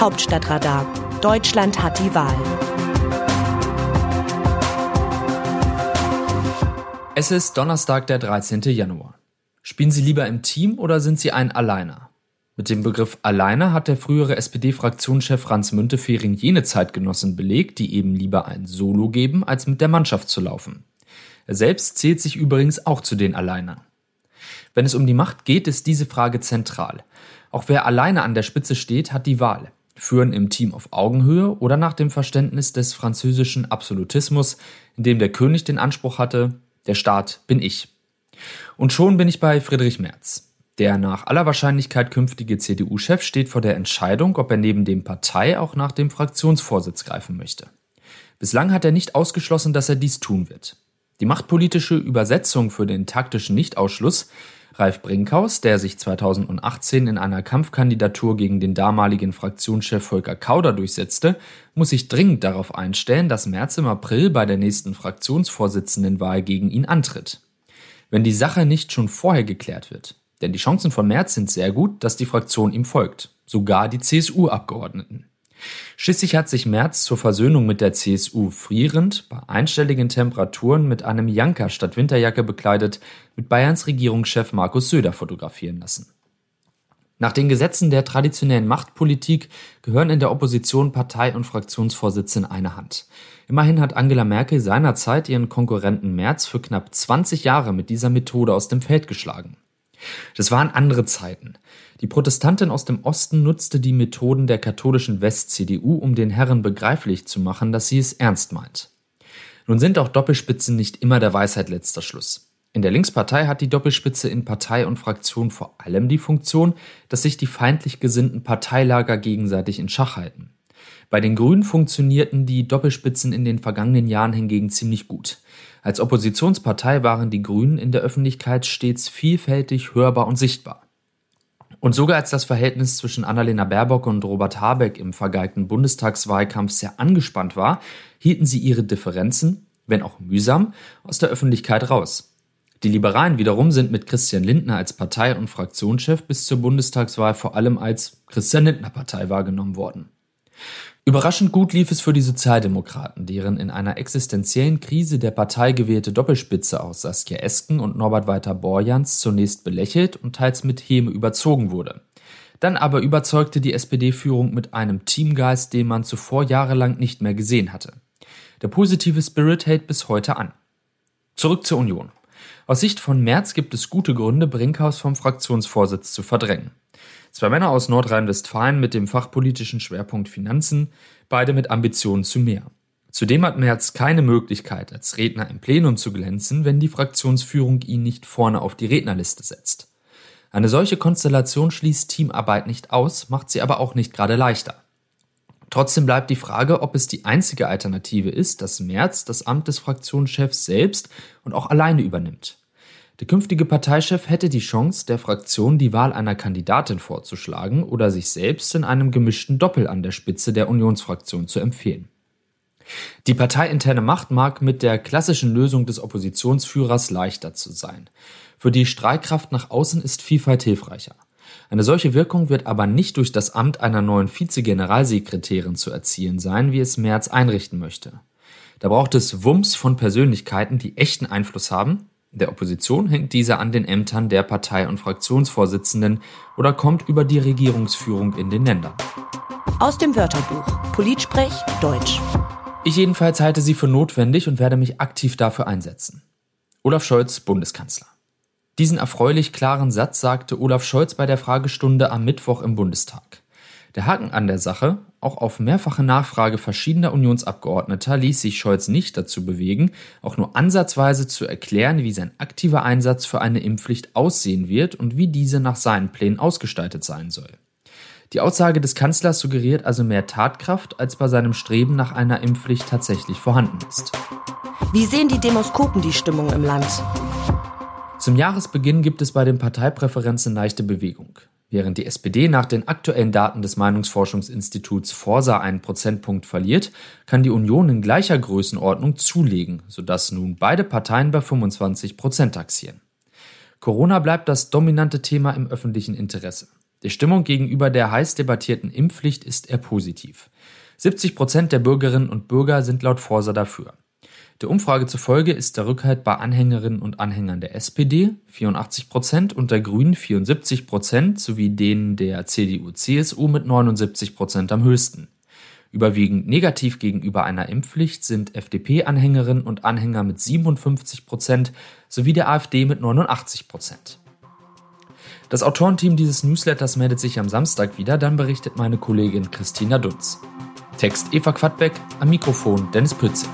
Hauptstadtradar. Deutschland hat die Wahl. Es ist Donnerstag, der 13. Januar. Spielen Sie lieber im Team oder sind Sie ein Alleiner? Mit dem Begriff Alleiner hat der frühere SPD-Fraktionschef Franz Müntefering jene Zeitgenossen belegt, die eben lieber ein Solo geben, als mit der Mannschaft zu laufen. Er selbst zählt sich übrigens auch zu den Alleinern. Wenn es um die Macht geht, ist diese Frage zentral. Auch wer alleine an der Spitze steht, hat die Wahl. Führen im Team auf Augenhöhe oder nach dem Verständnis des französischen Absolutismus, in dem der König den Anspruch hatte, der Staat bin ich. Und schon bin ich bei Friedrich Merz. Der nach aller Wahrscheinlichkeit künftige CDU-Chef steht vor der Entscheidung, ob er neben dem Partei auch nach dem Fraktionsvorsitz greifen möchte. Bislang hat er nicht ausgeschlossen, dass er dies tun wird. Die machtpolitische Übersetzung für den taktischen Nichtausschluss Ralf Brinkhaus, der sich 2018 in einer Kampfkandidatur gegen den damaligen Fraktionschef Volker Kauder durchsetzte, muss sich dringend darauf einstellen, dass Merz im April bei der nächsten Fraktionsvorsitzendenwahl gegen ihn antritt. Wenn die Sache nicht schon vorher geklärt wird. Denn die Chancen von Merz sind sehr gut, dass die Fraktion ihm folgt. Sogar die CSU-Abgeordneten. Schließlich hat sich Merz zur Versöhnung mit der CSU frierend, bei einstelligen Temperaturen mit einem Janker statt Winterjacke bekleidet, mit Bayerns Regierungschef Markus Söder fotografieren lassen. Nach den Gesetzen der traditionellen Machtpolitik gehören in der Opposition Partei- und Fraktionsvorsitze in eine Hand. Immerhin hat Angela Merkel seinerzeit ihren Konkurrenten Merz für knapp 20 Jahre mit dieser Methode aus dem Feld geschlagen. Das waren andere Zeiten. Die Protestantin aus dem Osten nutzte die Methoden der katholischen West-CDU, um den Herren begreiflich zu machen, dass sie es ernst meint. Nun sind auch Doppelspitzen nicht immer der Weisheit letzter Schluss. In der Linkspartei hat die Doppelspitze in Partei und Fraktion vor allem die Funktion, dass sich die feindlich gesinnten Parteilager gegenseitig in Schach halten. Bei den Grünen funktionierten die Doppelspitzen in den vergangenen Jahren hingegen ziemlich gut. Als Oppositionspartei waren die Grünen in der Öffentlichkeit stets vielfältig hörbar und sichtbar. Und sogar als das Verhältnis zwischen Annalena Baerbock und Robert Habeck im vergeigten Bundestagswahlkampf sehr angespannt war, hielten sie ihre Differenzen, wenn auch mühsam, aus der Öffentlichkeit raus. Die Liberalen wiederum sind mit Christian Lindner als Partei- und Fraktionschef bis zur Bundestagswahl vor allem als Christian Lindner Partei wahrgenommen worden. Überraschend gut lief es für die Sozialdemokraten, deren in einer existenziellen Krise der Partei gewählte Doppelspitze aus Saskia Esken und Norbert Walter Borjans zunächst belächelt und teils mit Häme überzogen wurde. Dann aber überzeugte die SPD-Führung mit einem Teamgeist, den man zuvor jahrelang nicht mehr gesehen hatte. Der positive Spirit hält bis heute an. Zurück zur Union. Aus Sicht von Merz gibt es gute Gründe, Brinkhaus vom Fraktionsvorsitz zu verdrängen. Zwei Männer aus Nordrhein-Westfalen mit dem fachpolitischen Schwerpunkt Finanzen, beide mit Ambitionen zu mehr. Zudem hat Merz keine Möglichkeit, als Redner im Plenum zu glänzen, wenn die Fraktionsführung ihn nicht vorne auf die Rednerliste setzt. Eine solche Konstellation schließt Teamarbeit nicht aus, macht sie aber auch nicht gerade leichter. Trotzdem bleibt die Frage, ob es die einzige Alternative ist, dass Merz das Amt des Fraktionschefs selbst und auch alleine übernimmt. Der künftige Parteichef hätte die Chance, der Fraktion die Wahl einer Kandidatin vorzuschlagen oder sich selbst in einem gemischten Doppel an der Spitze der Unionsfraktion zu empfehlen. Die parteiinterne Macht mag mit der klassischen Lösung des Oppositionsführers leichter zu sein. Für die Streitkraft nach außen ist Vielfalt hilfreicher. Eine solche Wirkung wird aber nicht durch das Amt einer neuen Vizegeneralsekretärin zu erzielen sein, wie es Merz einrichten möchte. Da braucht es Wumms von Persönlichkeiten, die echten Einfluss haben der Opposition hängt dieser an den Ämtern der Partei- und Fraktionsvorsitzenden oder kommt über die Regierungsführung in den Ländern. Aus dem Wörterbuch Politsprech Deutsch. Ich jedenfalls halte sie für notwendig und werde mich aktiv dafür einsetzen. Olaf Scholz, Bundeskanzler. Diesen erfreulich klaren Satz sagte Olaf Scholz bei der Fragestunde am Mittwoch im Bundestag. Der Haken an der Sache, auch auf mehrfache Nachfrage verschiedener Unionsabgeordneter ließ sich Scholz nicht dazu bewegen, auch nur ansatzweise zu erklären, wie sein aktiver Einsatz für eine Impfpflicht aussehen wird und wie diese nach seinen Plänen ausgestaltet sein soll. Die Aussage des Kanzlers suggeriert also mehr Tatkraft, als bei seinem Streben nach einer Impfpflicht tatsächlich vorhanden ist. Wie sehen die Demoskopen die Stimmung im Land? Zum Jahresbeginn gibt es bei den Parteipräferenzen leichte Bewegung. Während die SPD nach den aktuellen Daten des Meinungsforschungsinstituts Forsa einen Prozentpunkt verliert, kann die Union in gleicher Größenordnung zulegen, sodass nun beide Parteien bei 25 Prozent taxieren. Corona bleibt das dominante Thema im öffentlichen Interesse. Die Stimmung gegenüber der heiß debattierten Impfpflicht ist eher positiv. 70 Prozent der Bürgerinnen und Bürger sind laut Forsa dafür. Der Umfrage zufolge ist der Rückhalt bei Anhängerinnen und Anhängern der SPD 84 Prozent und der Grünen 74 Prozent sowie denen der CDU-CSU mit 79 Prozent am höchsten. Überwiegend negativ gegenüber einer Impfpflicht sind FDP-Anhängerinnen und Anhänger mit 57 Prozent sowie der AfD mit 89 Prozent. Das Autorenteam dieses Newsletters meldet sich am Samstag wieder, dann berichtet meine Kollegin Christina Dutz. Text Eva Quadbeck, am Mikrofon Dennis Pütze.